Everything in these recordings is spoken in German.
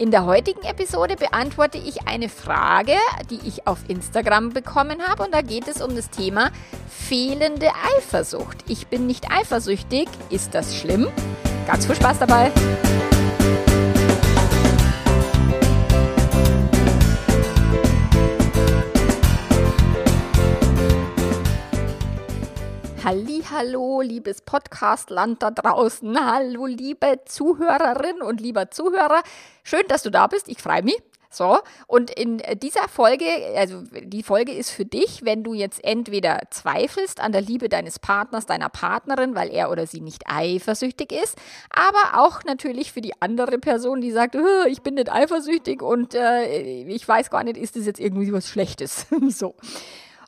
In der heutigen Episode beantworte ich eine Frage, die ich auf Instagram bekommen habe und da geht es um das Thema fehlende Eifersucht. Ich bin nicht eifersüchtig, ist das schlimm? Ganz viel Spaß dabei! Hallo, liebes Podcastland da draußen. Hallo, liebe Zuhörerin und lieber Zuhörer. Schön, dass du da bist. Ich freue mich. So, und in dieser Folge, also die Folge ist für dich, wenn du jetzt entweder zweifelst an der Liebe deines Partners, deiner Partnerin, weil er oder sie nicht eifersüchtig ist, aber auch natürlich für die andere Person, die sagt, ich bin nicht eifersüchtig und äh, ich weiß gar nicht, ist das jetzt irgendwie was Schlechtes. so.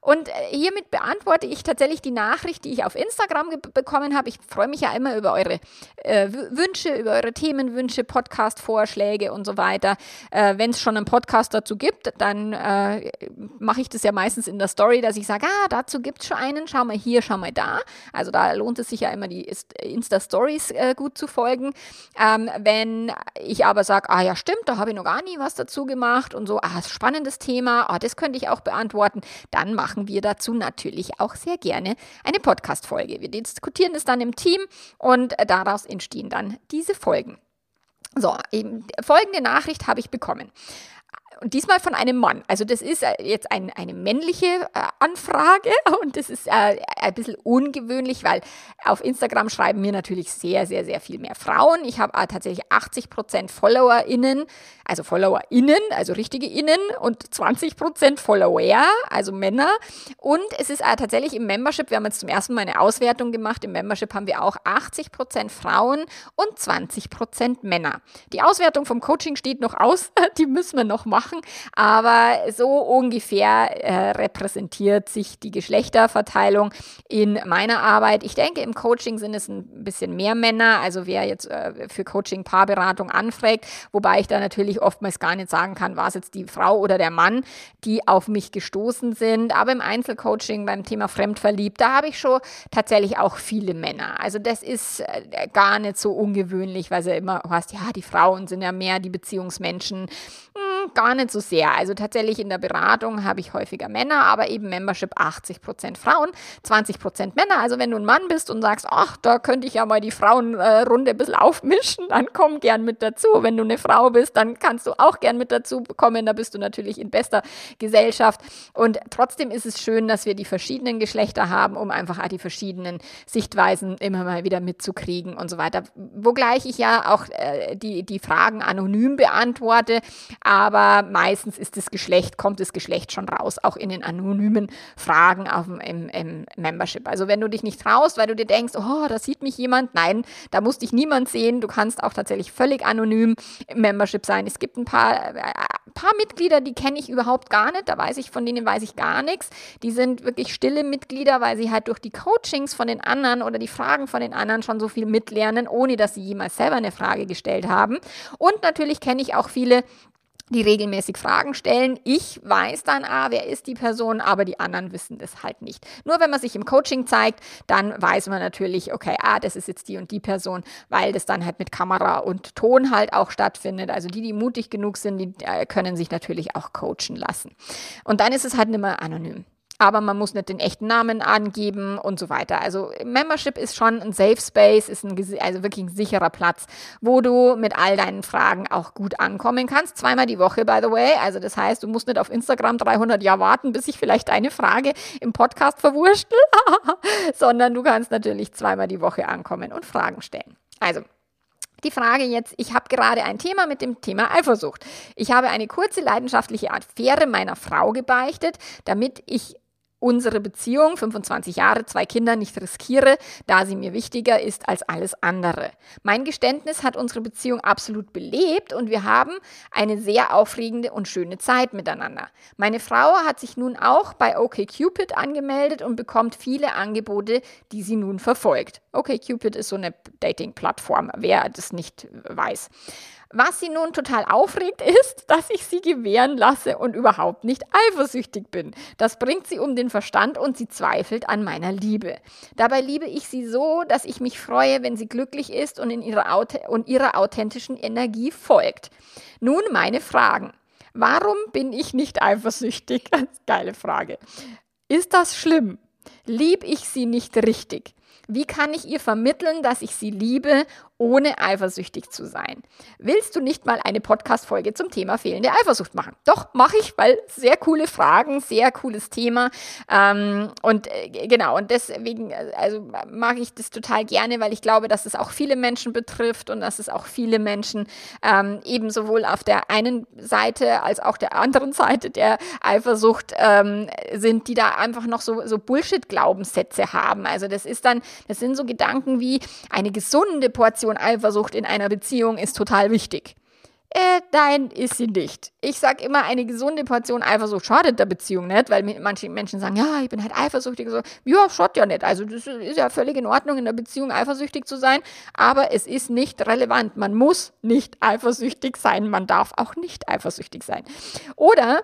Und äh, hiermit beantworte ich tatsächlich die Nachricht, die ich auf Instagram bekommen habe. Ich freue mich ja immer über eure äh, Wünsche, über eure Themenwünsche, Podcast-Vorschläge und so weiter. Äh, Wenn es schon einen Podcast dazu gibt, dann äh, mache ich das ja meistens in der Story, dass ich sage, ah, dazu gibt es schon einen, schau mal hier, schau mal da. Also da lohnt es sich ja immer, die Insta-Stories äh, gut zu folgen. Ähm, wenn ich aber sage, ah ja, stimmt, da habe ich noch gar nie was dazu gemacht und so, ah, spannendes Thema, ah, das könnte ich auch beantworten, dann mache machen wir dazu natürlich auch sehr gerne eine Podcast-Folge. Wir diskutieren es dann im Team und daraus entstehen dann diese Folgen. So, eben, folgende Nachricht habe ich bekommen. Und diesmal von einem Mann. Also das ist äh, jetzt ein, eine männliche äh, Anfrage und das ist äh, ein bisschen ungewöhnlich, weil auf Instagram schreiben mir natürlich sehr, sehr, sehr viel mehr Frauen. Ich habe äh, tatsächlich 80 Prozent FollowerInnen, also FollowerInnen, also richtige Innen und 20 Prozent Follower, also Männer. Und es ist äh, tatsächlich im Membership, wir haben jetzt zum ersten Mal eine Auswertung gemacht, im Membership haben wir auch 80 Prozent Frauen und 20 Prozent Männer. Die Auswertung vom Coaching steht noch aus, die müssen wir noch machen machen, aber so ungefähr äh, repräsentiert sich die Geschlechterverteilung in meiner Arbeit. Ich denke, im Coaching sind es ein bisschen mehr Männer, also wer jetzt äh, für Coaching Paarberatung anfragt, wobei ich da natürlich oftmals gar nicht sagen kann, war es jetzt die Frau oder der Mann, die auf mich gestoßen sind. Aber im Einzelcoaching beim Thema Fremdverliebt, da habe ich schon tatsächlich auch viele Männer. Also das ist äh, gar nicht so ungewöhnlich, weil sie immer heißt, ja, die Frauen sind ja mehr die Beziehungsmenschen. Hm, gar nicht so sehr. Also tatsächlich in der Beratung habe ich häufiger Männer, aber eben Membership 80% Frauen, 20% Männer. Also wenn du ein Mann bist und sagst, ach, da könnte ich ja mal die Frauenrunde ein bisschen aufmischen, dann komm gern mit dazu. Wenn du eine Frau bist, dann kannst du auch gern mit dazu kommen. Da bist du natürlich in bester Gesellschaft. Und trotzdem ist es schön, dass wir die verschiedenen Geschlechter haben, um einfach auch die verschiedenen Sichtweisen immer mal wieder mitzukriegen und so weiter. Wogleich ich ja auch äh, die, die Fragen anonym beantworte, aber meistens ist das Geschlecht, kommt das Geschlecht schon raus, auch in den anonymen Fragen auf dem, im, im Membership. Also wenn du dich nicht traust, weil du dir denkst, oh, da sieht mich jemand, nein, da muss dich niemand sehen. Du kannst auch tatsächlich völlig anonym im Membership sein. Es gibt ein paar, äh, paar Mitglieder, die kenne ich überhaupt gar nicht, da weiß ich, von denen weiß ich gar nichts. Die sind wirklich stille Mitglieder, weil sie halt durch die Coachings von den anderen oder die Fragen von den anderen schon so viel mitlernen, ohne dass sie jemals selber eine Frage gestellt haben. Und natürlich kenne ich auch viele, die regelmäßig Fragen stellen. Ich weiß dann, ah, wer ist die Person, aber die anderen wissen das halt nicht. Nur wenn man sich im Coaching zeigt, dann weiß man natürlich, okay, ah, das ist jetzt die und die Person, weil das dann halt mit Kamera und Ton halt auch stattfindet. Also die, die mutig genug sind, die äh, können sich natürlich auch coachen lassen. Und dann ist es halt nicht mehr anonym aber man muss nicht den echten Namen angeben und so weiter. Also Membership ist schon ein Safe Space, ist ein, also wirklich ein sicherer Platz, wo du mit all deinen Fragen auch gut ankommen kannst. Zweimal die Woche, by the way. Also das heißt, du musst nicht auf Instagram 300 Jahre warten, bis ich vielleicht deine Frage im Podcast verwurschtel, sondern du kannst natürlich zweimal die Woche ankommen und Fragen stellen. Also die Frage jetzt, ich habe gerade ein Thema mit dem Thema Eifersucht. Ich habe eine kurze leidenschaftliche Affäre meiner Frau gebeichtet, damit ich unsere Beziehung, 25 Jahre, zwei Kinder, nicht riskiere, da sie mir wichtiger ist als alles andere. Mein Geständnis hat unsere Beziehung absolut belebt und wir haben eine sehr aufregende und schöne Zeit miteinander. Meine Frau hat sich nun auch bei OkCupid angemeldet und bekommt viele Angebote, die sie nun verfolgt. OkCupid ist so eine Dating-Plattform, wer das nicht weiß. Was sie nun total aufregt, ist, dass ich sie gewähren lasse und überhaupt nicht eifersüchtig bin. Das bringt sie um den Verstand und sie zweifelt an meiner Liebe. Dabei liebe ich sie so, dass ich mich freue, wenn sie glücklich ist und, in ihrer, und ihrer authentischen Energie folgt. Nun meine Fragen. Warum bin ich nicht eifersüchtig? Geile Frage. Ist das schlimm? Lieb ich sie nicht richtig? Wie kann ich ihr vermitteln, dass ich sie liebe, ohne eifersüchtig zu sein? Willst du nicht mal eine Podcast-Folge zum Thema fehlende Eifersucht machen? Doch, mache ich, weil sehr coole Fragen, sehr cooles Thema. Ähm, und äh, genau, und deswegen, äh, also mache ich das total gerne, weil ich glaube, dass es auch viele Menschen betrifft und dass es auch viele Menschen ähm, eben sowohl auf der einen Seite als auch der anderen Seite der Eifersucht ähm, sind, die da einfach noch so, so Bullshit-Glaubenssätze haben. Also das ist dann, das sind so Gedanken wie eine gesunde Portion Eifersucht in einer Beziehung ist total wichtig. Äh, nein, ist sie nicht. Ich sage immer, eine gesunde Portion Eifersucht schadet der Beziehung nicht, weil manche Menschen sagen, ja, ich bin halt eifersüchtig. So, ja, schaut ja nicht. Also das ist ja völlig in Ordnung, in der Beziehung eifersüchtig zu sein, aber es ist nicht relevant. Man muss nicht eifersüchtig sein, man darf auch nicht eifersüchtig sein. Oder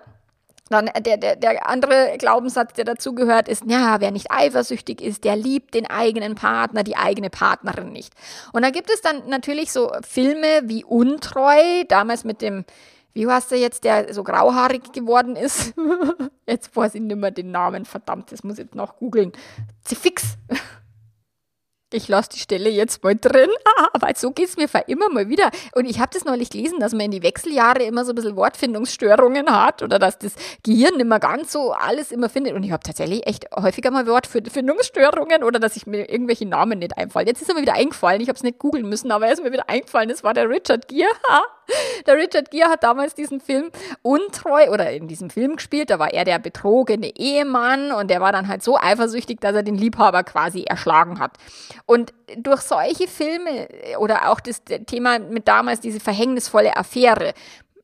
dann der, der, der andere Glaubenssatz, der dazugehört, ist, ja, wer nicht eifersüchtig ist, der liebt den eigenen Partner, die eigene Partnerin nicht. Und da gibt es dann natürlich so Filme wie Untreu, damals mit dem, wie heißt der jetzt, der so grauhaarig geworden ist? jetzt weiß ich nicht mehr den Namen, verdammt, das muss ich jetzt noch googeln. Zifix. Ich lasse die Stelle jetzt mal drin, weil so geht es mir immer mal wieder. Und ich habe das neulich gelesen, dass man in die Wechseljahre immer so ein bisschen Wortfindungsstörungen hat oder dass das Gehirn mehr ganz so alles immer findet. Und ich habe tatsächlich echt häufiger mal Wortfindungsstörungen oder dass ich mir irgendwelche Namen nicht einfallen. Jetzt ist er mir wieder eingefallen, ich habe es nicht googeln müssen, aber er ist mir wieder eingefallen, das war der Richard Gere. Der Richard Gere hat damals diesen Film untreu oder in diesem Film gespielt, da war er der betrogene Ehemann und der war dann halt so eifersüchtig, dass er den Liebhaber quasi erschlagen hat. Und durch solche Filme oder auch das Thema mit damals diese verhängnisvolle Affäre,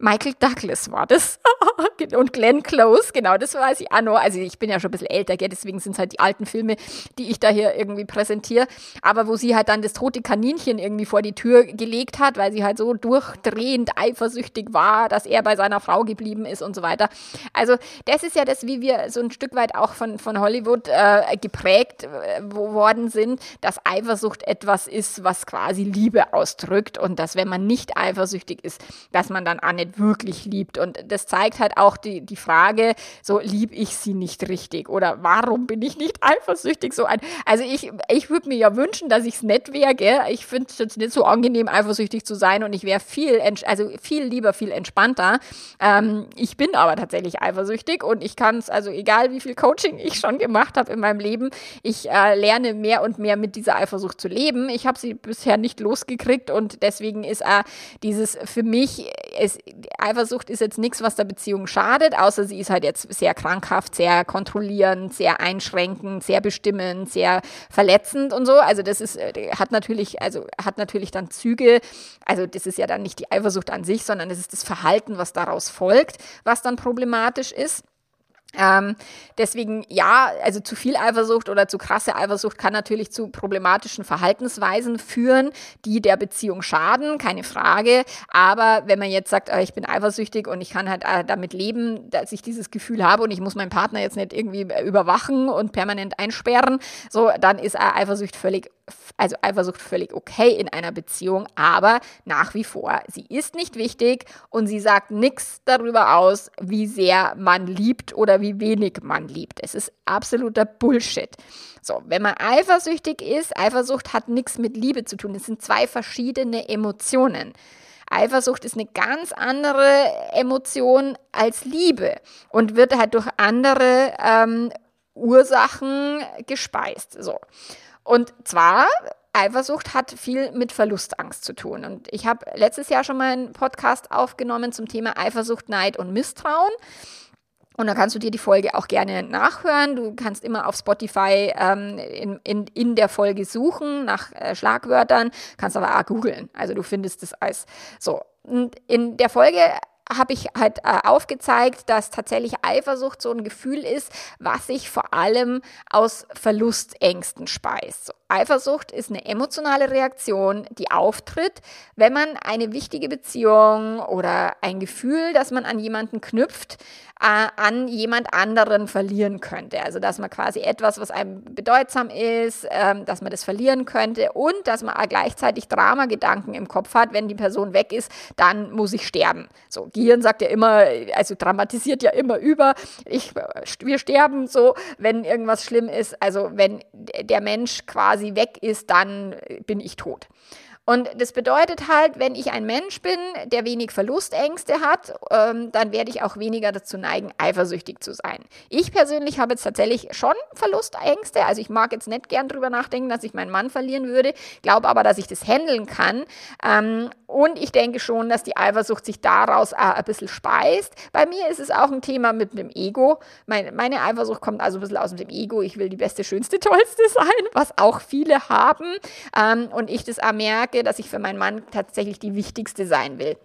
Michael Douglas war das. und Glenn Close, genau, das weiß ich auch noch. Also ich bin ja schon ein bisschen älter, gell? deswegen sind es halt die alten Filme, die ich da hier irgendwie präsentiere. Aber wo sie halt dann das tote Kaninchen irgendwie vor die Tür gelegt hat, weil sie halt so durchdrehend eifersüchtig war, dass er bei seiner Frau geblieben ist und so weiter. Also das ist ja das, wie wir so ein Stück weit auch von, von Hollywood äh, geprägt äh, worden sind, dass Eifersucht etwas ist, was quasi Liebe ausdrückt und dass wenn man nicht eifersüchtig ist, dass man dann auch nicht wirklich liebt. Und das zeigt halt auch die, die Frage, so lieb ich sie nicht richtig oder warum bin ich nicht eifersüchtig? So ein, also ich, ich würde mir ja wünschen, dass ich es nett wäre, gell? Ich finde es jetzt nicht so angenehm, eifersüchtig zu sein und ich wäre viel, also viel lieber, viel entspannter. Ähm, ich bin aber tatsächlich eifersüchtig und ich kann es, also egal wie viel Coaching ich schon gemacht habe in meinem Leben, ich äh, lerne mehr und mehr mit dieser Eifersucht zu leben. Ich habe sie bisher nicht losgekriegt und deswegen ist äh, dieses für mich, es, Eifersucht ist jetzt nichts, was der Beziehung schadet, außer sie ist halt jetzt sehr krankhaft, sehr kontrollierend, sehr einschränkend, sehr bestimmend, sehr verletzend und so. Also das ist, äh, hat natürlich, also hat natürlich dann Züge, also das ist ja dann nicht die Eifersucht an sich, sondern es ist das Verhalten, was daraus folgt, was dann problematisch ist. Ähm, deswegen ja, also zu viel Eifersucht oder zu krasse Eifersucht kann natürlich zu problematischen Verhaltensweisen führen, die der Beziehung schaden, keine Frage. Aber wenn man jetzt sagt, äh, ich bin eifersüchtig und ich kann halt äh, damit leben, dass ich dieses Gefühl habe und ich muss meinen Partner jetzt nicht irgendwie überwachen und permanent einsperren, so dann ist Eifersucht völlig also Eifersucht völlig okay in einer Beziehung, aber nach wie vor, sie ist nicht wichtig und sie sagt nichts darüber aus, wie sehr man liebt oder wie wenig man liebt. Es ist absoluter Bullshit. So, wenn man eifersüchtig ist, Eifersucht hat nichts mit Liebe zu tun. Es sind zwei verschiedene Emotionen. Eifersucht ist eine ganz andere Emotion als Liebe und wird halt durch andere ähm, Ursachen gespeist. So. Und zwar, Eifersucht hat viel mit Verlustangst zu tun. Und ich habe letztes Jahr schon mal einen Podcast aufgenommen zum Thema Eifersucht, Neid und Misstrauen. Und dann kannst du dir die Folge auch gerne nachhören. Du kannst immer auf Spotify ähm, in, in, in der Folge suchen nach äh, Schlagwörtern, kannst aber auch googeln. Also du findest es als so. Und in der Folge habe ich halt äh, aufgezeigt, dass tatsächlich Eifersucht so ein Gefühl ist, was sich vor allem aus Verlustängsten speist. Eifersucht ist eine emotionale Reaktion, die auftritt, wenn man eine wichtige Beziehung oder ein Gefühl, das man an jemanden knüpft, äh, an jemand anderen verlieren könnte. Also dass man quasi etwas, was einem bedeutsam ist, ähm, dass man das verlieren könnte und dass man gleichzeitig Dramagedanken im Kopf hat, wenn die Person weg ist, dann muss ich sterben. So, Gehirn sagt ja immer, also dramatisiert ja immer über, ich, wir sterben so, wenn irgendwas schlimm ist. Also wenn der Mensch quasi quasi weg ist, dann bin ich tot. Und das bedeutet halt, wenn ich ein Mensch bin, der wenig Verlustängste hat, ähm, dann werde ich auch weniger dazu neigen, eifersüchtig zu sein. Ich persönlich habe jetzt tatsächlich schon Verlustängste. Also ich mag jetzt nicht gern drüber nachdenken, dass ich meinen Mann verlieren würde, glaube aber, dass ich das handeln kann. Ähm, und ich denke schon, dass die Eifersucht sich daraus ein bisschen speist. Bei mir ist es auch ein Thema mit dem Ego. Meine, Eifersucht kommt also ein bisschen aus dem Ego. Ich will die beste, schönste, tollste sein, was auch viele haben. Ähm, und ich das auch merke, dass ich für meinen Mann tatsächlich die wichtigste sein will.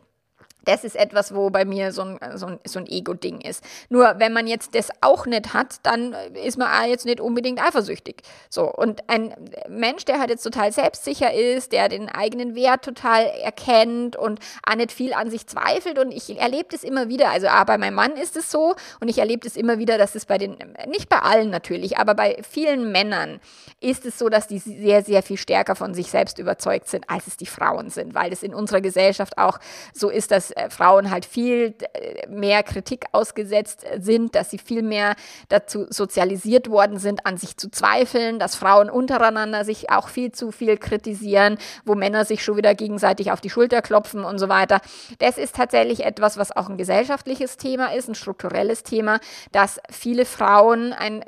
Das ist etwas, wo bei mir so ein, so ein, so ein Ego-Ding ist. Nur wenn man jetzt das auch nicht hat, dann ist man auch jetzt nicht unbedingt eifersüchtig. So, und ein Mensch, der halt jetzt total selbstsicher ist, der den eigenen Wert total erkennt und auch nicht viel an sich zweifelt. Und ich erlebe das immer wieder, also auch bei meinem Mann ist es so und ich erlebe das immer wieder, dass es bei den, nicht bei allen natürlich, aber bei vielen Männern ist es so, dass die sehr, sehr viel stärker von sich selbst überzeugt sind, als es die Frauen sind, weil es in unserer Gesellschaft auch so ist, dass äh, Frauen halt viel äh, mehr Kritik ausgesetzt sind, dass sie viel mehr dazu sozialisiert worden sind, an sich zu zweifeln, dass Frauen untereinander sich auch viel zu viel kritisieren, wo Männer sich schon wieder gegenseitig auf die Schulter klopfen und so weiter. Das ist tatsächlich etwas, was auch ein gesellschaftliches Thema ist, ein strukturelles Thema, dass viele Frauen ein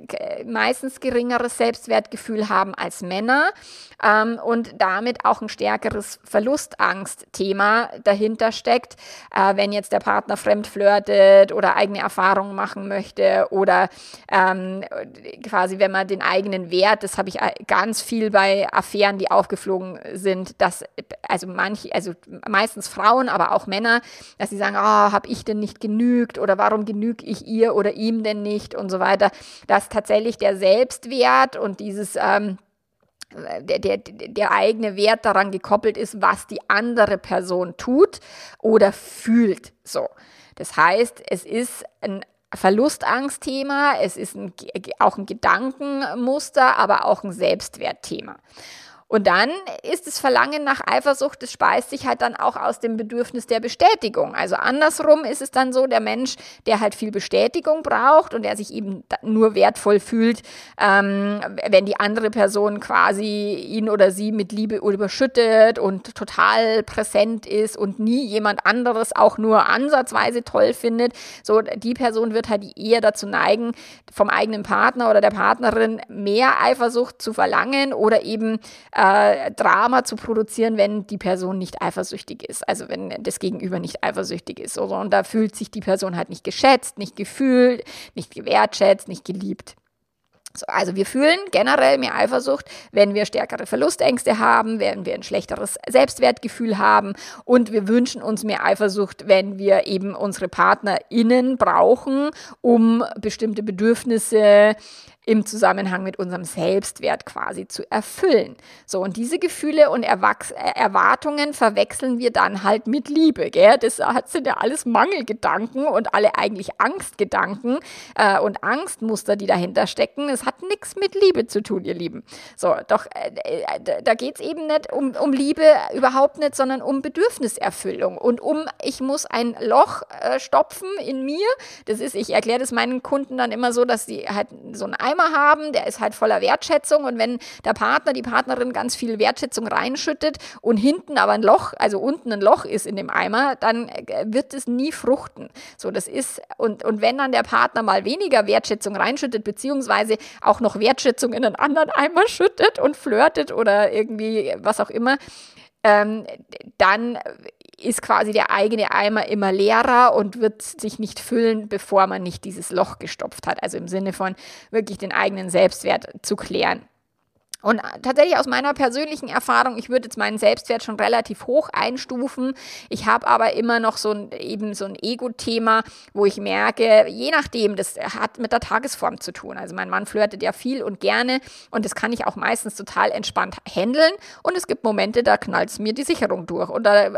meistens geringeres Selbstwertgefühl haben als Männer ähm, und damit auch ein stärkeres Verlustangstthema dahinter steckt, äh, wenn jetzt der Partner fremd flirtet oder eigene Erfahrungen machen möchte oder ähm, quasi, wenn man den eigenen Wert, das habe ich äh, ganz viel bei Affären, die aufgeflogen sind, dass also manche, also meistens Frauen, aber auch Männer, dass sie sagen, oh, ah, habe ich denn nicht genügt oder warum genüge ich ihr oder ihm denn nicht? und so weiter, dass tatsächlich der Selbstwert und dieses ähm, der, der, der eigene Wert daran gekoppelt ist, was die andere Person tut oder fühlt. So. Das heißt, es ist ein Verlustangstthema, es ist ein, auch ein Gedankenmuster, aber auch ein Selbstwertthema. Und dann ist das Verlangen nach Eifersucht, das speist sich halt dann auch aus dem Bedürfnis der Bestätigung. Also andersrum ist es dann so, der Mensch, der halt viel Bestätigung braucht und der sich eben nur wertvoll fühlt, ähm, wenn die andere Person quasi ihn oder sie mit Liebe überschüttet und total präsent ist und nie jemand anderes auch nur ansatzweise toll findet. So, die Person wird halt eher dazu neigen, vom eigenen Partner oder der Partnerin mehr Eifersucht zu verlangen oder eben äh, äh, Drama zu produzieren, wenn die Person nicht eifersüchtig ist. Also wenn das Gegenüber nicht eifersüchtig ist. Oder? Und da fühlt sich die Person halt nicht geschätzt, nicht gefühlt, nicht gewertschätzt, nicht geliebt. So, also wir fühlen generell mehr Eifersucht, wenn wir stärkere Verlustängste haben, wenn wir ein schlechteres Selbstwertgefühl haben und wir wünschen uns mehr Eifersucht, wenn wir eben unsere PartnerInnen brauchen, um bestimmte Bedürfnisse im Zusammenhang mit unserem Selbstwert quasi zu erfüllen. So, und diese Gefühle und Erwachs äh, Erwartungen verwechseln wir dann halt mit Liebe. Gell? Das sind ja alles Mangelgedanken und alle eigentlich Angstgedanken äh, und Angstmuster, die dahinter stecken. Es hat nichts mit Liebe zu tun, ihr Lieben. So, doch äh, äh da geht es eben nicht um, um Liebe, überhaupt nicht, sondern um Bedürfniserfüllung und um, ich muss ein Loch äh, stopfen in mir. Das ist, ich erkläre das meinen Kunden dann immer so, dass sie halt so ein Eimer haben, der ist halt voller Wertschätzung und wenn der Partner, die Partnerin ganz viel Wertschätzung reinschüttet und hinten aber ein Loch, also unten ein Loch ist in dem Eimer, dann äh, wird es nie fruchten. So, das ist, und, und wenn dann der Partner mal weniger Wertschätzung reinschüttet, beziehungsweise auch noch Wertschätzung in einen anderen Eimer schüttet und flirtet oder irgendwie was auch immer, ähm, dann ist quasi der eigene Eimer immer leerer und wird sich nicht füllen, bevor man nicht dieses Loch gestopft hat. Also im Sinne von wirklich den eigenen Selbstwert zu klären. Und tatsächlich aus meiner persönlichen Erfahrung, ich würde jetzt meinen Selbstwert schon relativ hoch einstufen. Ich habe aber immer noch so ein, eben so ein Ego-Thema, wo ich merke, je nachdem, das hat mit der Tagesform zu tun. Also mein Mann flirtet ja viel und gerne und das kann ich auch meistens total entspannt handeln. Und es gibt Momente, da knallt es mir die Sicherung durch. Oder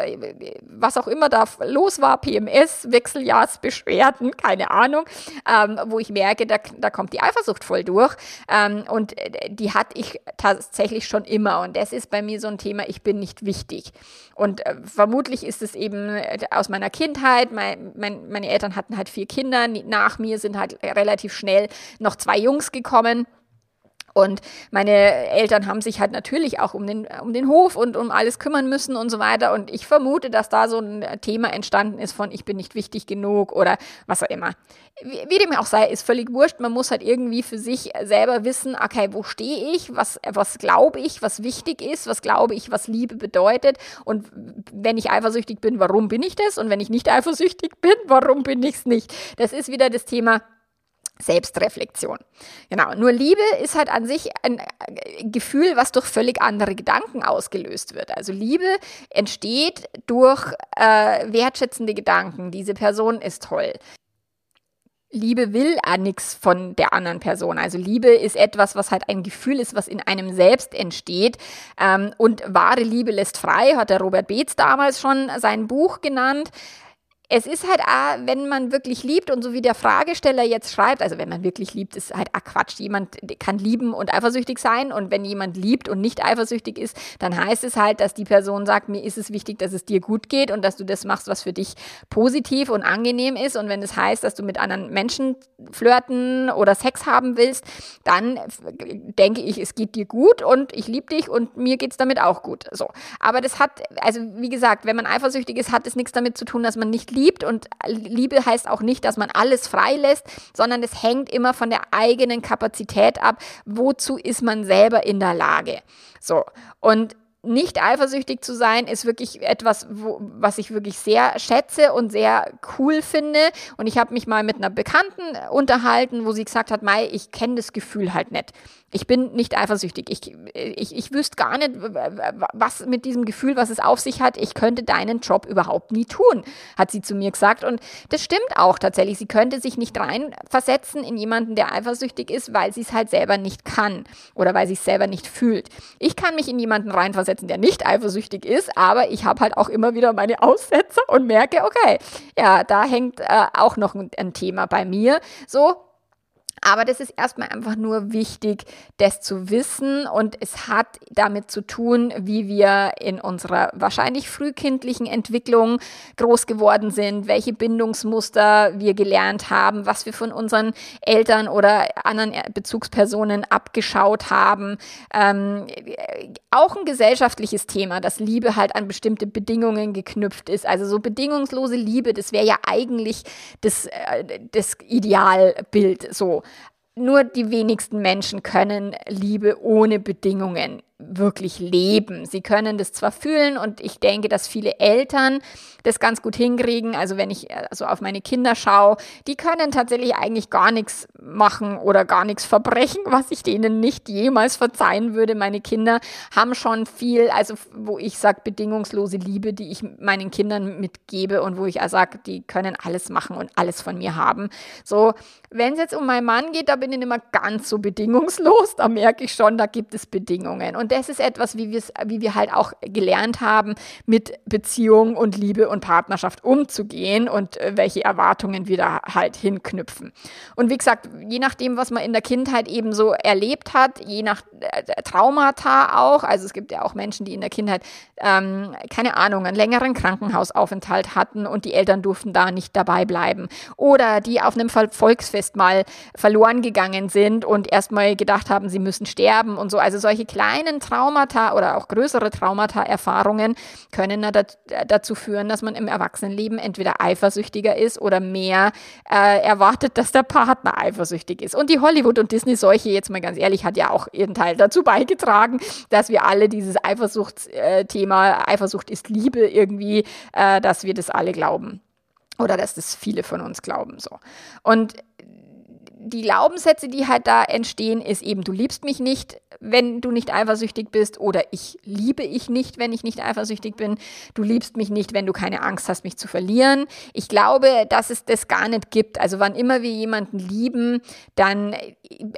was auch immer da los war, PMS, Wechseljahrsbeschwerden, keine Ahnung, ähm, wo ich merke, da, da kommt die Eifersucht voll durch. Ähm, und die hatte ich tatsächlich schon immer. Und das ist bei mir so ein Thema, ich bin nicht wichtig. Und äh, vermutlich ist es eben äh, aus meiner Kindheit. Mein, mein, meine Eltern hatten halt vier Kinder. Nach mir sind halt relativ schnell noch zwei Jungs gekommen. Und meine Eltern haben sich halt natürlich auch um den, um den Hof und um alles kümmern müssen und so weiter. Und ich vermute, dass da so ein Thema entstanden ist von ich bin nicht wichtig genug oder was auch immer. Wie, wie dem auch sei, ist völlig wurscht. Man muss halt irgendwie für sich selber wissen, okay, wo stehe ich, was, was glaube ich, was wichtig ist, was glaube ich, was Liebe bedeutet. Und wenn ich eifersüchtig bin, warum bin ich das? Und wenn ich nicht eifersüchtig bin, warum bin ich es nicht? Das ist wieder das Thema Selbstreflexion. Genau, nur Liebe ist halt an sich ein äh, Gefühl, was durch völlig andere Gedanken ausgelöst wird. Also Liebe entsteht durch äh, wertschätzende Gedanken. Diese Person ist toll. Liebe will auch nichts von der anderen Person. Also Liebe ist etwas, was halt ein Gefühl ist, was in einem selbst entsteht. Ähm, und wahre Liebe lässt frei, hat der Robert Beetz damals schon sein Buch genannt es ist halt auch, wenn man wirklich liebt und so wie der Fragesteller jetzt schreibt, also wenn man wirklich liebt, ist halt auch Quatsch. Jemand kann lieben und eifersüchtig sein und wenn jemand liebt und nicht eifersüchtig ist, dann heißt es halt, dass die Person sagt, mir ist es wichtig, dass es dir gut geht und dass du das machst, was für dich positiv und angenehm ist und wenn es das heißt, dass du mit anderen Menschen flirten oder Sex haben willst, dann denke ich, es geht dir gut und ich liebe dich und mir geht es damit auch gut. So. Aber das hat, also wie gesagt, wenn man eifersüchtig ist, hat es nichts damit zu tun, dass man nicht liebt. Und Liebe heißt auch nicht, dass man alles freilässt, sondern es hängt immer von der eigenen Kapazität ab. Wozu ist man selber in der Lage? So. Und nicht eifersüchtig zu sein, ist wirklich etwas, wo, was ich wirklich sehr schätze und sehr cool finde. Und ich habe mich mal mit einer Bekannten unterhalten, wo sie gesagt hat, Mai, ich kenne das Gefühl halt nicht. Ich bin nicht eifersüchtig. Ich, ich, ich wüsste gar nicht, was mit diesem Gefühl, was es auf sich hat. Ich könnte deinen Job überhaupt nie tun, hat sie zu mir gesagt. Und das stimmt auch tatsächlich. Sie könnte sich nicht reinversetzen in jemanden, der eifersüchtig ist, weil sie es halt selber nicht kann oder weil sie es selber nicht fühlt. Ich kann mich in jemanden reinversetzen, der nicht eifersüchtig ist, aber ich habe halt auch immer wieder meine Aussätze und merke, okay, ja, da hängt äh, auch noch ein, ein Thema bei mir. So, aber das ist erstmal einfach nur wichtig, das zu wissen und es hat damit zu tun, wie wir in unserer wahrscheinlich frühkindlichen Entwicklung groß geworden sind, welche Bindungsmuster wir gelernt haben, was wir von unseren Eltern oder anderen Bezugspersonen abgeschaut haben. Ähm, auch ein gesellschaftliches Thema, dass Liebe halt an bestimmte Bedingungen geknüpft ist. Also so bedingungslose Liebe, das wäre ja eigentlich das, äh, das Idealbild so. Nur die wenigsten Menschen können Liebe ohne Bedingungen wirklich leben. Sie können das zwar fühlen und ich denke, dass viele Eltern das ganz gut hinkriegen. Also wenn ich äh, so auf meine Kinder schaue, die können tatsächlich eigentlich gar nichts machen oder gar nichts verbrechen, was ich denen nicht jemals verzeihen würde. Meine Kinder haben schon viel, also wo ich sage, bedingungslose Liebe, die ich meinen Kindern mitgebe und wo ich auch sage, die können alles machen und alles von mir haben. So, wenn es jetzt um meinen Mann geht, da bin ich nicht mehr ganz so bedingungslos. Da merke ich schon, da gibt es Bedingungen. Und das ist etwas, wie, wie wir halt auch gelernt haben, mit Beziehung und Liebe und Partnerschaft umzugehen und äh, welche Erwartungen wir da halt hinknüpfen. Und wie gesagt, je nachdem, was man in der Kindheit eben so erlebt hat, je nach äh, Traumata auch, also es gibt ja auch Menschen, die in der Kindheit, ähm, keine Ahnung, einen längeren Krankenhausaufenthalt hatten und die Eltern durften da nicht dabei bleiben. Oder die auf einem Volksfest mal verloren gegangen sind und erstmal gedacht haben, sie müssen sterben und so. Also solche kleinen kleinen Traumata oder auch größere Traumata-Erfahrungen können dazu führen, dass man im Erwachsenenleben entweder eifersüchtiger ist oder mehr äh, erwartet, dass der Partner eifersüchtig ist. Und die Hollywood- und Disney-Seuche, jetzt mal ganz ehrlich, hat ja auch ihren Teil dazu beigetragen, dass wir alle dieses Eifersuchtsthema, Eifersucht ist Liebe irgendwie, äh, dass wir das alle glauben. Oder dass das viele von uns glauben so. Und die Glaubenssätze, die halt da entstehen, ist eben, du liebst mich nicht, wenn du nicht eifersüchtig bist oder ich liebe ich nicht, wenn ich nicht eifersüchtig bin. Du liebst mich nicht, wenn du keine Angst hast, mich zu verlieren. Ich glaube, dass es das gar nicht gibt. Also wann immer wir jemanden lieben, dann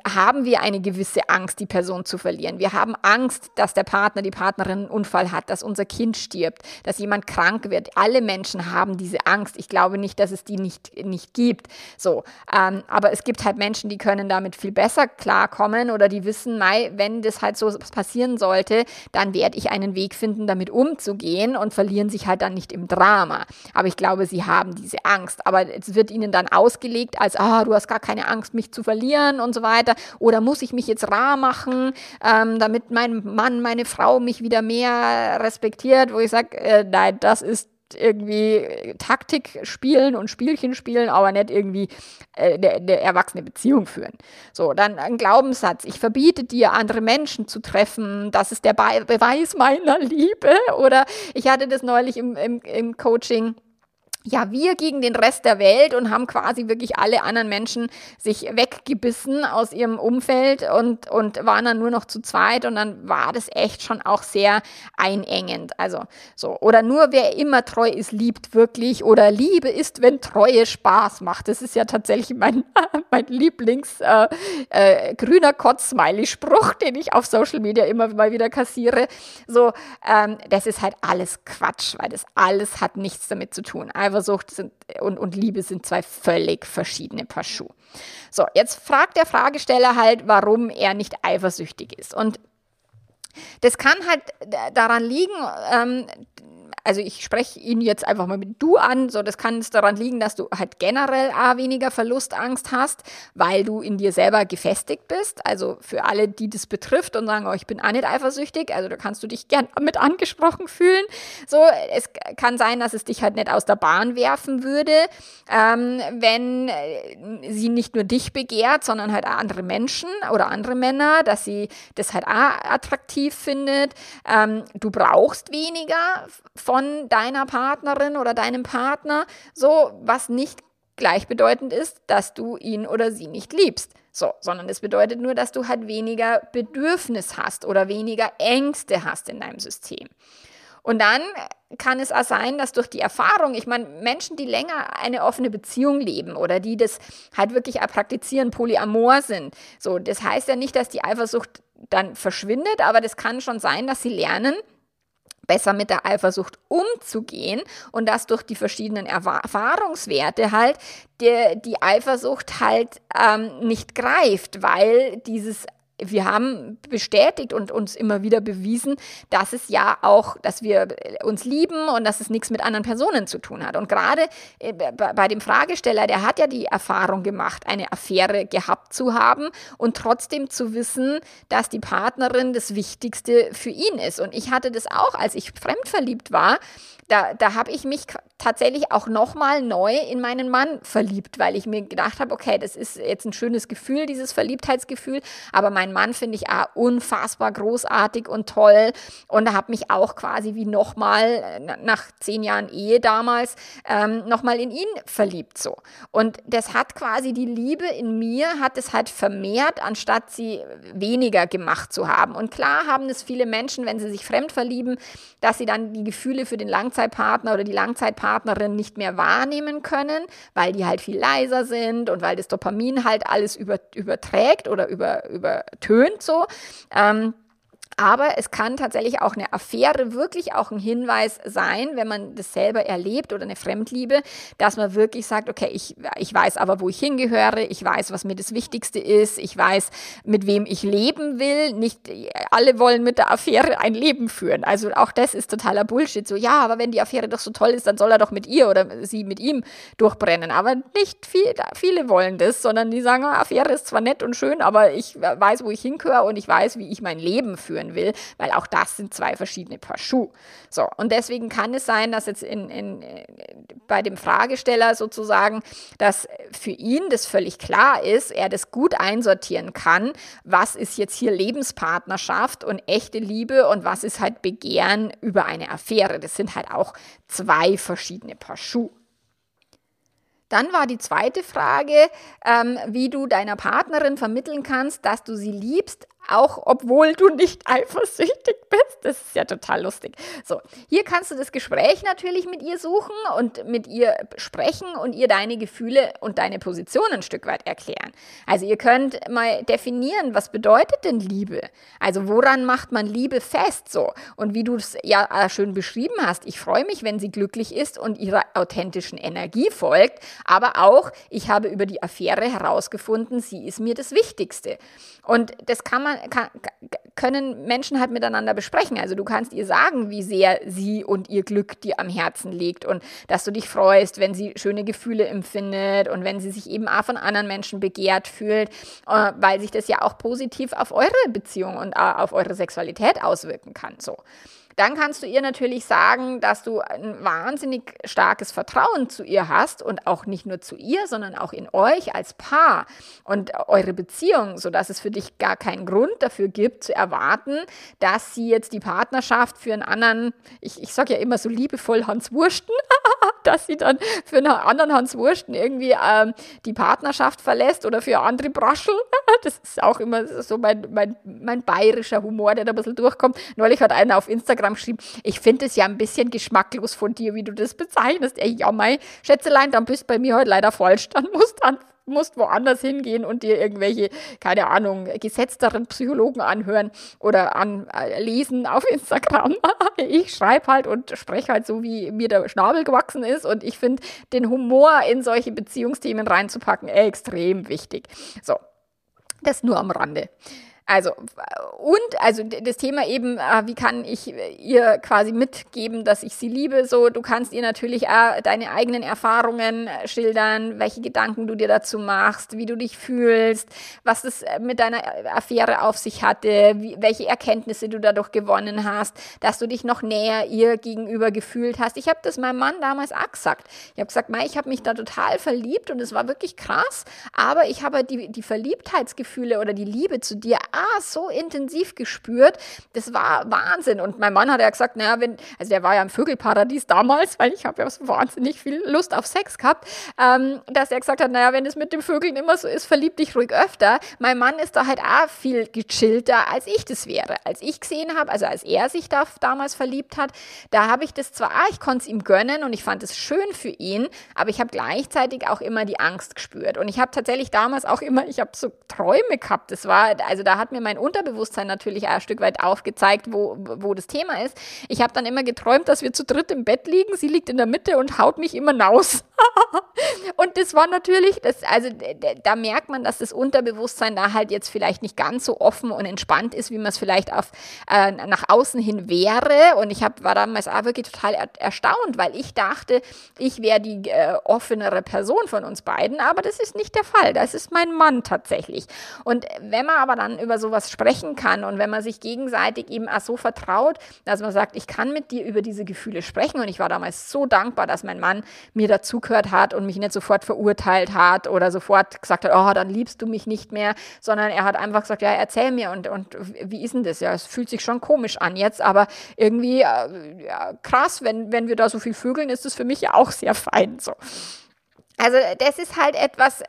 haben wir eine gewisse Angst, die Person zu verlieren. Wir haben Angst, dass der Partner, die Partnerin einen Unfall hat, dass unser Kind stirbt, dass jemand krank wird. Alle Menschen haben diese Angst. Ich glaube nicht, dass es die nicht, nicht gibt. So, ähm, aber es gibt halt Menschen, die können damit viel besser klarkommen oder die wissen, mei, wenn das halt so passieren sollte, dann werde ich einen Weg finden, damit umzugehen und verlieren sich halt dann nicht im Drama. Aber ich glaube, sie haben diese Angst. Aber es wird ihnen dann ausgelegt als, ah, du hast gar keine Angst, mich zu verlieren und so weiter. Oder muss ich mich jetzt rar machen, ähm, damit mein Mann, meine Frau mich wieder mehr respektiert, wo ich sage, äh, nein, das ist irgendwie Taktik spielen und Spielchen spielen, aber nicht irgendwie äh, eine, eine erwachsene Beziehung führen. So, dann ein Glaubenssatz. Ich verbiete dir, andere Menschen zu treffen. Das ist der Be Beweis meiner Liebe. Oder ich hatte das neulich im, im, im Coaching ja, wir gegen den Rest der Welt und haben quasi wirklich alle anderen Menschen sich weggebissen aus ihrem Umfeld und, und waren dann nur noch zu zweit und dann war das echt schon auch sehr einengend. Also so. Oder nur wer immer treu ist, liebt wirklich. Oder Liebe ist, wenn Treue Spaß macht. Das ist ja tatsächlich mein, mein Lieblings äh, äh, grüner Kotz-Smiley-Spruch, den ich auf Social Media immer mal wieder kassiere. So, ähm, das ist halt alles Quatsch, weil das alles hat nichts damit zu tun. Einfach Eifersucht sind, und, und Liebe sind zwei völlig verschiedene Paar Schuhe. So, jetzt fragt der Fragesteller halt, warum er nicht eifersüchtig ist. Und das kann halt daran liegen, ähm, also ich spreche ihn jetzt einfach mal mit du an, so das kann es daran liegen, dass du halt generell A, weniger Verlustangst hast, weil du in dir selber gefestigt bist. Also für alle, die das betrifft und sagen, oh, ich bin auch nicht eifersüchtig, also da kannst du dich gern mit angesprochen fühlen. So, es kann sein, dass es dich halt nicht aus der Bahn werfen würde, ähm, wenn äh, sie nicht nur dich begehrt, sondern halt andere Menschen oder andere Männer, dass sie das halt auch attraktiv findet. Ähm, du brauchst weniger von deiner Partnerin oder deinem Partner, so was nicht gleichbedeutend ist, dass du ihn oder sie nicht liebst. So, sondern es bedeutet nur, dass du halt weniger Bedürfnis hast oder weniger Ängste hast in deinem System. Und dann kann es auch sein, dass durch die Erfahrung, ich meine, Menschen, die länger eine offene Beziehung leben oder die das halt wirklich praktizieren, polyamor sind, so, das heißt ja nicht, dass die Eifersucht dann verschwindet, aber das kann schon sein, dass sie lernen, besser mit der Eifersucht umzugehen und dass durch die verschiedenen Erfahrungswerte halt die, die Eifersucht halt ähm, nicht greift, weil dieses wir haben bestätigt und uns immer wieder bewiesen, dass es ja auch, dass wir uns lieben und dass es nichts mit anderen Personen zu tun hat. Und gerade äh, bei dem Fragesteller, der hat ja die Erfahrung gemacht, eine Affäre gehabt zu haben und trotzdem zu wissen, dass die Partnerin das Wichtigste für ihn ist. Und ich hatte das auch, als ich fremdverliebt war, da, da habe ich mich tatsächlich auch nochmal neu in meinen Mann verliebt, weil ich mir gedacht habe, okay, das ist jetzt ein schönes Gefühl, dieses Verliebtheitsgefühl, aber mein Mann finde ich auch unfassbar großartig und toll und habe mich auch quasi wie nochmal äh, nach zehn Jahren Ehe damals ähm, nochmal in ihn verliebt so. Und das hat quasi die Liebe in mir, hat es halt vermehrt, anstatt sie weniger gemacht zu haben. Und klar haben es viele Menschen, wenn sie sich fremd verlieben, dass sie dann die Gefühle für den Langzeit Langzeitpartner oder die Langzeitpartnerin nicht mehr wahrnehmen können, weil die halt viel leiser sind und weil das Dopamin halt alles über, überträgt oder über, übertönt so. Ähm, aber es kann tatsächlich auch eine Affäre wirklich auch ein Hinweis sein, wenn man das selber erlebt oder eine Fremdliebe, dass man wirklich sagt, okay, ich, ich weiß aber, wo ich hingehöre, ich weiß, was mir das Wichtigste ist, ich weiß, mit wem ich leben will. Nicht alle wollen mit der Affäre ein Leben führen. Also auch das ist totaler Bullshit. So, ja, aber wenn die Affäre doch so toll ist, dann soll er doch mit ihr oder sie mit ihm durchbrennen. Aber nicht viel, viele wollen das, sondern die sagen, Affäre ist zwar nett und schön, aber ich weiß, wo ich hingehöre und ich weiß, wie ich mein Leben führe. Spüren will, weil auch das sind zwei verschiedene Paar Schuhe. So, und deswegen kann es sein, dass jetzt in, in, bei dem Fragesteller sozusagen, dass für ihn das völlig klar ist, er das gut einsortieren kann, was ist jetzt hier Lebenspartnerschaft und echte Liebe und was ist halt Begehren über eine Affäre. Das sind halt auch zwei verschiedene Paar Schuhe. Dann war die zweite Frage, ähm, wie du deiner Partnerin vermitteln kannst, dass du sie liebst, auch obwohl du nicht eifersüchtig bist. Das ist ja total lustig. So, hier kannst du das Gespräch natürlich mit ihr suchen und mit ihr sprechen und ihr deine Gefühle und deine Position ein Stück weit erklären. Also ihr könnt mal definieren, was bedeutet denn Liebe? Also woran macht man Liebe fest so? Und wie du es ja schön beschrieben hast, ich freue mich, wenn sie glücklich ist und ihrer authentischen Energie folgt, aber auch, ich habe über die Affäre herausgefunden, sie ist mir das Wichtigste. Und das kann man kann, können Menschen halt miteinander besprechen. Also du kannst ihr sagen, wie sehr sie und ihr Glück dir am Herzen liegt und dass du dich freust, wenn sie schöne Gefühle empfindet und wenn sie sich eben auch von anderen Menschen begehrt fühlt, äh, weil sich das ja auch positiv auf eure Beziehung und äh, auf eure Sexualität auswirken kann. So. Dann kannst du ihr natürlich sagen, dass du ein wahnsinnig starkes Vertrauen zu ihr hast und auch nicht nur zu ihr, sondern auch in euch als Paar und eure Beziehung, sodass es für dich gar keinen Grund dafür gibt, zu erwarten, dass sie jetzt die Partnerschaft für einen anderen, ich, ich sage ja immer so liebevoll Hans Wursten, dass sie dann für einen anderen Hans Wursten irgendwie ähm, die Partnerschaft verlässt oder für andere Braschel. Das ist auch immer so mein, mein, mein bayerischer Humor, der da ein bisschen durchkommt. Neulich hat einer auf Instagram geschrieben, ich finde es ja ein bisschen geschmacklos von dir, wie du das bezeichnest. Ey, ja, mein Schätzelein, dann bist bei mir heute leider falsch. Dann musst du musst woanders hingehen und dir irgendwelche, keine Ahnung, gesetzteren Psychologen anhören oder anlesen äh, auf Instagram. ich schreibe halt und spreche halt so, wie mir der Schnabel gewachsen ist und ich finde den Humor in solche Beziehungsthemen reinzupacken extrem wichtig. So, das nur am Rande. Also, und, also das Thema eben, äh, wie kann ich ihr quasi mitgeben, dass ich sie liebe, so, du kannst ihr natürlich auch deine eigenen Erfahrungen schildern, welche Gedanken du dir dazu machst, wie du dich fühlst, was es mit deiner Affäre auf sich hatte, wie, welche Erkenntnisse du dadurch gewonnen hast, dass du dich noch näher ihr gegenüber gefühlt hast. Ich habe das meinem Mann damals auch gesagt. Ich habe gesagt, Mai, ich habe mich da total verliebt und es war wirklich krass, aber ich habe die, die Verliebtheitsgefühle oder die Liebe zu dir ah, so intensiv gespürt. Das war Wahnsinn. Und mein Mann hat ja gesagt, naja, wenn, also der war ja im Vögelparadies damals, weil ich habe ja so wahnsinnig viel Lust auf Sex gehabt, ähm, dass er gesagt hat, naja, wenn es mit den Vögeln immer so ist, verlieb dich ruhig öfter. Mein Mann ist da halt auch viel gechillter, als ich das wäre. Als ich gesehen habe, also als er sich da damals verliebt hat, da habe ich das zwar, ah, ich konnte es ihm gönnen und ich fand es schön für ihn, aber ich habe gleichzeitig auch immer die Angst gespürt. Und ich habe tatsächlich damals auch immer, ich habe so Träume gehabt. Das war, also da hat hat mir mein Unterbewusstsein natürlich auch ein Stück weit aufgezeigt, wo, wo das Thema ist. Ich habe dann immer geträumt, dass wir zu dritt im Bett liegen. Sie liegt in der Mitte und haut mich immer naus. und das war natürlich, das, also da merkt man, dass das Unterbewusstsein da halt jetzt vielleicht nicht ganz so offen und entspannt ist, wie man es vielleicht auf, äh, nach außen hin wäre. Und ich hab, war damals auch wirklich total er erstaunt, weil ich dachte, ich wäre die äh, offenere Person von uns beiden. Aber das ist nicht der Fall. Das ist mein Mann tatsächlich. Und wenn man aber dann über über sowas sprechen kann. Und wenn man sich gegenseitig eben auch so vertraut, dass man sagt, ich kann mit dir über diese Gefühle sprechen. Und ich war damals so dankbar, dass mein Mann mir dazugehört hat und mich nicht sofort verurteilt hat oder sofort gesagt hat, oh, dann liebst du mich nicht mehr, sondern er hat einfach gesagt, ja, erzähl mir. Und, und wie ist denn das? Ja, es fühlt sich schon komisch an jetzt, aber irgendwie äh, ja, krass, wenn, wenn wir da so viel vögeln, ist es für mich ja auch sehr fein so. Also das ist halt etwas,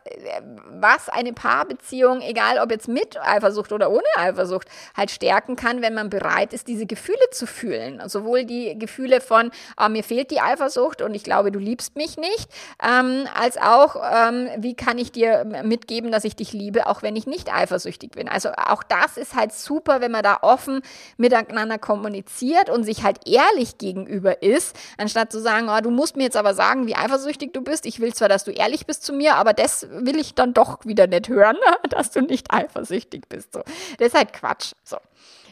was eine Paarbeziehung, egal ob jetzt mit Eifersucht oder ohne Eifersucht, halt stärken kann, wenn man bereit ist, diese Gefühle zu fühlen. Sowohl die Gefühle von, oh, mir fehlt die Eifersucht und ich glaube, du liebst mich nicht, ähm, als auch, ähm, wie kann ich dir mitgeben, dass ich dich liebe, auch wenn ich nicht eifersüchtig bin. Also auch das ist halt super, wenn man da offen miteinander kommuniziert und sich halt ehrlich gegenüber ist, anstatt zu sagen, oh, du musst mir jetzt aber sagen, wie eifersüchtig du bist. Ich will zwar, dass du ehrlich bist zu mir, aber das will ich dann doch wieder nicht hören, dass du nicht eifersüchtig bist. So. Das ist halt Quatsch. So.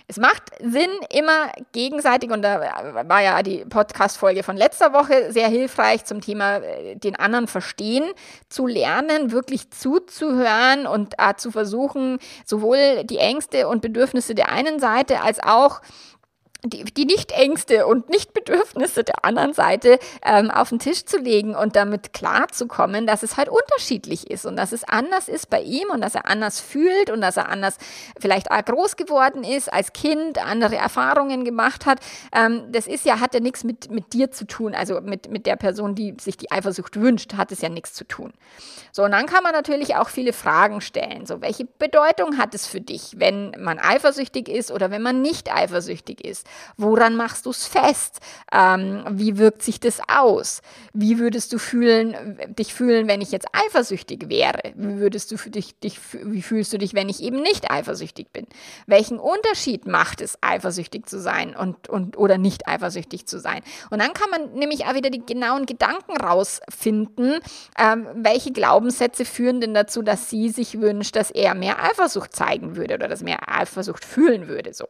Es macht Sinn, immer gegenseitig, und da war ja die Podcast-Folge von letzter Woche sehr hilfreich zum Thema äh, den anderen verstehen, zu lernen, wirklich zuzuhören und äh, zu versuchen, sowohl die Ängste und Bedürfnisse der einen Seite als auch die, die Nicht-Ängste und Nicht-Bedürfnisse der anderen Seite ähm, auf den Tisch zu legen und damit klarzukommen, dass es halt unterschiedlich ist und dass es anders ist bei ihm und dass er anders fühlt und dass er anders vielleicht auch groß geworden ist als Kind, andere Erfahrungen gemacht hat. Ähm, das ist ja, hat ja nichts mit, mit dir zu tun, also mit, mit der Person, die sich die Eifersucht wünscht, hat es ja nichts zu tun. So, und dann kann man natürlich auch viele Fragen stellen. So, welche Bedeutung hat es für dich, wenn man eifersüchtig ist oder wenn man nicht eifersüchtig ist? Woran machst du es fest? Ähm, wie wirkt sich das aus? Wie würdest du fühlen, dich fühlen, wenn ich jetzt eifersüchtig wäre? Wie würdest du dich, dich, wie fühlst du dich, wenn ich eben nicht eifersüchtig bin? Welchen Unterschied macht es, eifersüchtig zu sein und, und oder nicht eifersüchtig zu sein? Und dann kann man nämlich auch wieder die genauen Gedanken rausfinden, ähm, welche Glaubenssätze führen denn dazu, dass sie sich wünscht, dass er mehr Eifersucht zeigen würde oder dass mehr Eifersucht fühlen würde. So.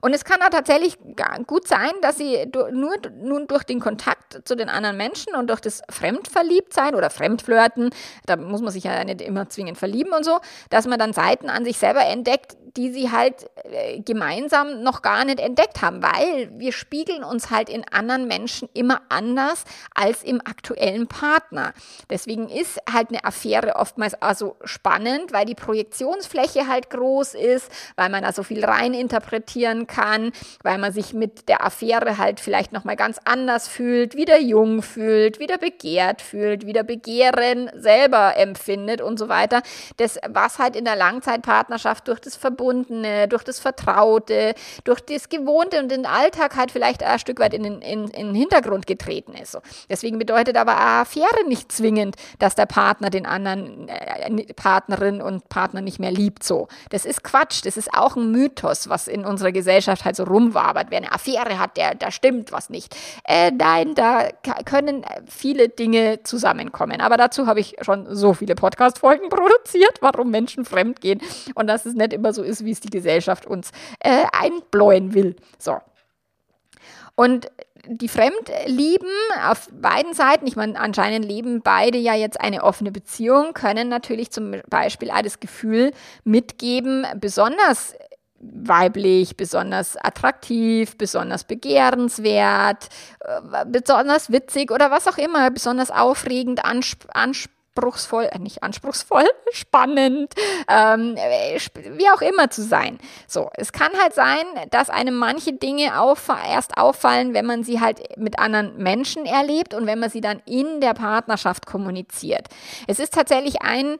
Und es kann auch tatsächlich gut sein, dass sie nur nun durch den Kontakt zu den anderen Menschen und durch das Fremdverliebtsein oder Fremdflirten, da muss man sich ja nicht immer zwingend verlieben und so, dass man dann Seiten an sich selber entdeckt, die sie halt äh, gemeinsam noch gar nicht entdeckt haben, weil wir spiegeln uns halt in anderen Menschen immer anders als im aktuellen Partner. Deswegen ist halt eine Affäre oftmals also spannend, weil die Projektionsfläche halt groß ist, weil man da so viel rein interpretieren kann, weil man sich mit der Affäre halt vielleicht noch mal ganz anders fühlt, wieder jung fühlt, wieder begehrt fühlt, wieder Begehren selber empfindet und so weiter. Das was halt in der Langzeitpartnerschaft durch das Verbund Verbundene, durch das Vertraute, durch das Gewohnte und den Alltag halt vielleicht ein Stück weit in den, in, in den Hintergrund getreten ist. So. Deswegen bedeutet aber eine Affäre nicht zwingend, dass der Partner den anderen äh, Partnerin und Partner nicht mehr liebt. So. Das ist Quatsch. Das ist auch ein Mythos, was in unserer Gesellschaft halt so rumwabert. Wer eine Affäre hat, der, da stimmt was nicht. Äh, nein, da können viele Dinge zusammenkommen. Aber dazu habe ich schon so viele Podcast-Folgen produziert, warum Menschen fremd gehen und dass es nicht immer so ist, ist, wie es die Gesellschaft uns äh, einbläuen will. So. Und die Fremdlieben auf beiden Seiten, ich meine, anscheinend leben beide ja jetzt eine offene Beziehung, können natürlich zum Beispiel auch das Gefühl mitgeben, besonders weiblich, besonders attraktiv, besonders begehrenswert, äh, besonders witzig oder was auch immer, besonders aufregend, ansp ansp anspruchsvoll, äh, nicht anspruchsvoll, spannend, ähm, wie auch immer zu sein. So, es kann halt sein, dass einem manche Dinge auf, erst auffallen, wenn man sie halt mit anderen Menschen erlebt und wenn man sie dann in der Partnerschaft kommuniziert. Es ist tatsächlich ein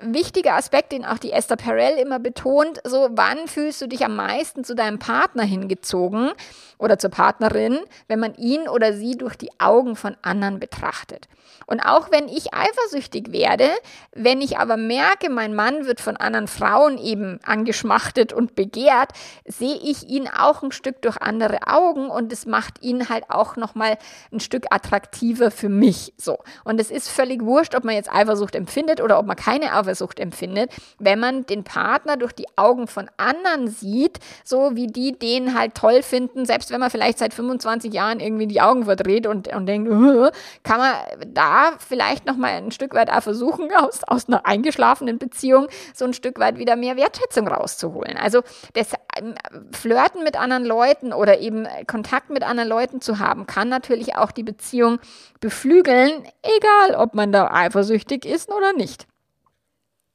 wichtiger Aspekt, den auch die Esther Perel immer betont, so wann fühlst du dich am meisten zu deinem Partner hingezogen oder zur Partnerin, wenn man ihn oder sie durch die Augen von anderen betrachtet. Und auch wenn ich eifersüchtig werde, wenn ich aber merke, mein Mann wird von anderen Frauen eben angeschmachtet und begehrt, sehe ich ihn auch ein Stück durch andere Augen und es macht ihn halt auch nochmal ein Stück attraktiver für mich. So. Und es ist völlig wurscht, ob man jetzt Eifersucht empfindet oder ob man keine Eifersucht empfindet, wenn man den Partner durch die Augen von anderen sieht, so wie die den halt toll finden, selbst wenn man vielleicht seit 25 Jahren irgendwie die Augen verdreht und, und denkt, uh, kann man da vielleicht nochmal ein Stück weit auch versuchen, aus, aus einer eingeschlafenen Beziehung so ein Stück weit wieder mehr Wertschätzung rauszuholen. Also das ähm, Flirten mit anderen Leuten oder eben Kontakt mit anderen Leuten zu haben, kann natürlich auch die Beziehung beflügeln, egal ob man da eifersüchtig ist oder nicht.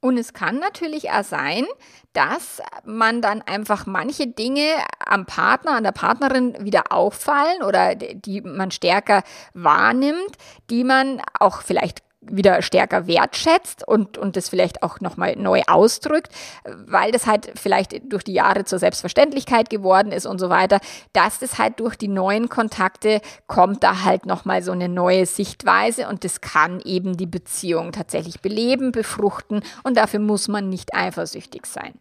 Und es kann natürlich auch sein, dass man dann einfach manche Dinge am Partner, an der Partnerin wieder auffallen oder die man stärker wahrnimmt, die man auch vielleicht wieder stärker wertschätzt und, und das vielleicht auch nochmal neu ausdrückt, weil das halt vielleicht durch die Jahre zur Selbstverständlichkeit geworden ist und so weiter, dass das halt durch die neuen Kontakte kommt da halt nochmal so eine neue Sichtweise und das kann eben die Beziehung tatsächlich beleben, befruchten und dafür muss man nicht eifersüchtig sein.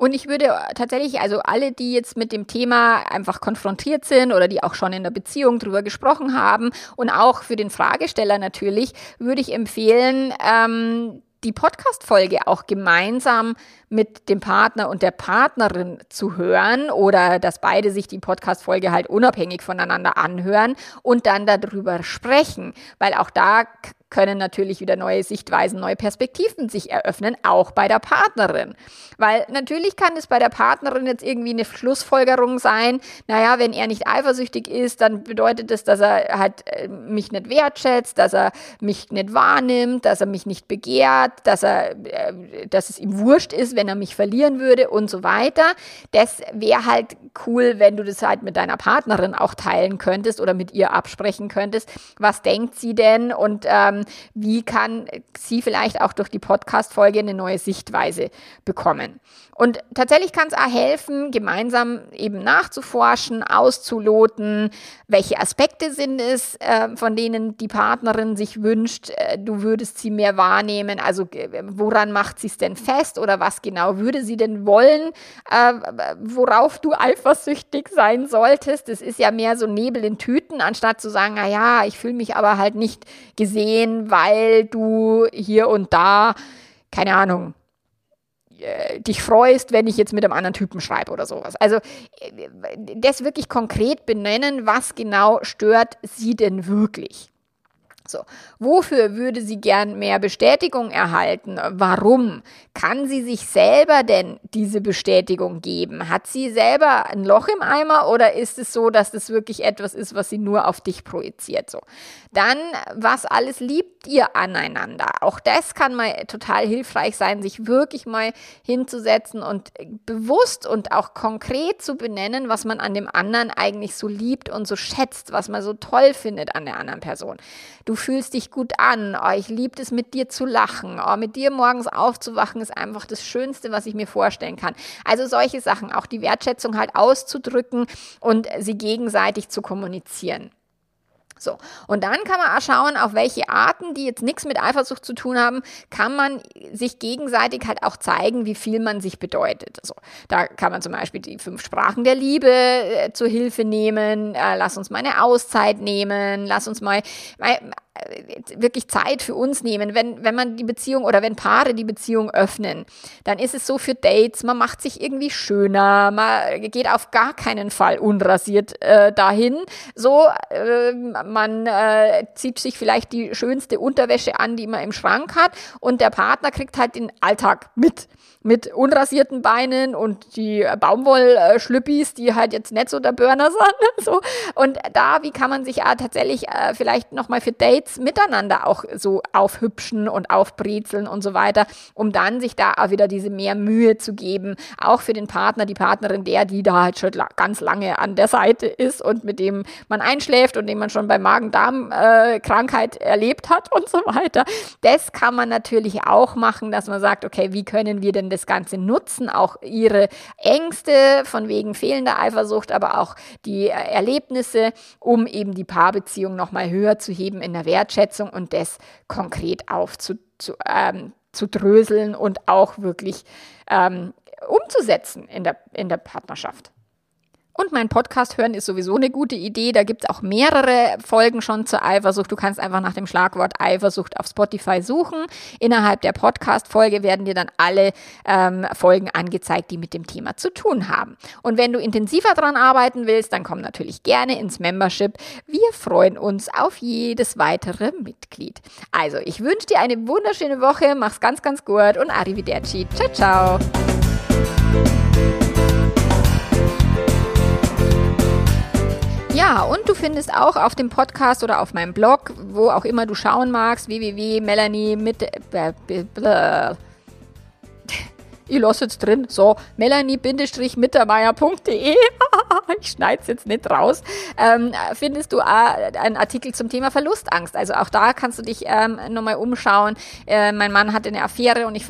Und ich würde tatsächlich, also alle, die jetzt mit dem Thema einfach konfrontiert sind oder die auch schon in der Beziehung drüber gesprochen haben und auch für den Fragesteller natürlich, würde ich empfehlen, ähm, die Podcast-Folge auch gemeinsam mit dem Partner und der Partnerin zu hören oder dass beide sich die Podcast-Folge halt unabhängig voneinander anhören und dann darüber sprechen, weil auch da können natürlich wieder neue Sichtweisen, neue Perspektiven sich eröffnen, auch bei der Partnerin. Weil natürlich kann es bei der Partnerin jetzt irgendwie eine Schlussfolgerung sein, naja, wenn er nicht eifersüchtig ist, dann bedeutet das, dass er halt äh, mich nicht wertschätzt, dass er mich nicht wahrnimmt, dass er mich nicht begehrt, dass er, äh, dass es ihm wurscht ist, wenn er mich verlieren würde und so weiter. Das wäre halt cool, wenn du das halt mit deiner Partnerin auch teilen könntest oder mit ihr absprechen könntest. Was denkt sie denn und ähm, wie kann sie vielleicht auch durch die Podcast-Folge eine neue Sichtweise bekommen. Und tatsächlich kann es auch helfen, gemeinsam eben nachzuforschen, auszuloten, welche Aspekte sind es, äh, von denen die Partnerin sich wünscht, äh, du würdest sie mehr wahrnehmen. Also äh, woran macht sie es denn fest oder was genau würde sie denn wollen, äh, worauf du eifersüchtig sein solltest. Das ist ja mehr so Nebel in Tüten, anstatt zu sagen, na ja, ich fühle mich aber halt nicht gesehen, weil du hier und da, keine Ahnung, äh, dich freust, wenn ich jetzt mit einem anderen Typen schreibe oder sowas. Also äh, das wirklich konkret benennen, was genau stört sie denn wirklich. So, wofür würde sie gern mehr Bestätigung erhalten? Warum? Kann sie sich selber denn diese Bestätigung geben? Hat sie selber ein Loch im Eimer oder ist es so, dass das wirklich etwas ist, was sie nur auf dich projiziert? So. Dann, was alles liebt ihr aneinander? Auch das kann mal total hilfreich sein, sich wirklich mal hinzusetzen und bewusst und auch konkret zu benennen, was man an dem anderen eigentlich so liebt und so schätzt, was man so toll findet an der anderen Person. Du fühlst dich gut an, oh, ich liebe es, mit dir zu lachen, oh, mit dir morgens aufzuwachen ist einfach das Schönste, was ich mir vorstellen kann. Also solche Sachen, auch die Wertschätzung halt auszudrücken und sie gegenseitig zu kommunizieren. So, und dann kann man auch schauen, auf welche Arten, die jetzt nichts mit Eifersucht zu tun haben, kann man sich gegenseitig halt auch zeigen, wie viel man sich bedeutet. Also, da kann man zum Beispiel die fünf Sprachen der Liebe äh, zur Hilfe nehmen, äh, lass uns mal eine Auszeit nehmen, lass uns mal, mal wirklich Zeit für uns nehmen. Wenn, wenn man die Beziehung oder wenn Paare die Beziehung öffnen, dann ist es so für Dates, man macht sich irgendwie schöner, man geht auf gar keinen Fall unrasiert äh, dahin. So, äh, man äh, zieht sich vielleicht die schönste Unterwäsche an, die man im Schrank hat und der Partner kriegt halt den Alltag mit mit unrasierten Beinen und die Baumwollschlüppis, die halt jetzt nicht so der Burner sind. so. Und da, wie kann man sich ja tatsächlich äh, vielleicht nochmal für Dates miteinander auch so aufhübschen und aufbrezeln und so weiter, um dann sich da auch wieder diese mehr Mühe zu geben, auch für den Partner, die Partnerin, der, die da halt schon ganz lange an der Seite ist und mit dem man einschläft und den man schon bei Magen-Darm-Krankheit äh, erlebt hat und so weiter. Das kann man natürlich auch machen, dass man sagt, okay, wie können wir denn das Ganze nutzen, auch ihre Ängste von wegen fehlender Eifersucht, aber auch die äh, Erlebnisse, um eben die Paarbeziehung nochmal höher zu heben in der Wertschätzung und das konkret aufzudröseln ähm, und auch wirklich ähm, umzusetzen in der, in der Partnerschaft. Und mein Podcast hören ist sowieso eine gute Idee. Da gibt es auch mehrere Folgen schon zur Eifersucht. Du kannst einfach nach dem Schlagwort Eifersucht auf Spotify suchen. Innerhalb der Podcast-Folge werden dir dann alle ähm, Folgen angezeigt, die mit dem Thema zu tun haben. Und wenn du intensiver daran arbeiten willst, dann komm natürlich gerne ins Membership. Wir freuen uns auf jedes weitere Mitglied. Also, ich wünsche dir eine wunderschöne Woche. Mach's ganz, ganz gut und arrivederci. Ciao, ciao. Ja, und du findest auch auf dem Podcast oder auf meinem Blog, wo auch immer du schauen magst, www.melanie mit äh, ich lasse jetzt drin, so, melanie-mittermeier.de, ich schneide es jetzt nicht raus, ähm, findest du einen Artikel zum Thema Verlustangst. Also auch da kannst du dich ähm, nochmal umschauen. Äh, mein Mann hatte eine Affäre und ich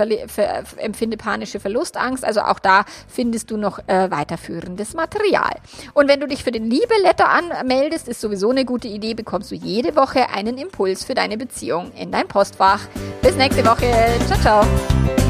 empfinde panische Verlustangst. Also auch da findest du noch äh, weiterführendes Material. Und wenn du dich für den Liebe-Letter anmeldest, ist sowieso eine gute Idee, bekommst du jede Woche einen Impuls für deine Beziehung in dein Postfach. Bis nächste Woche. Ciao, ciao.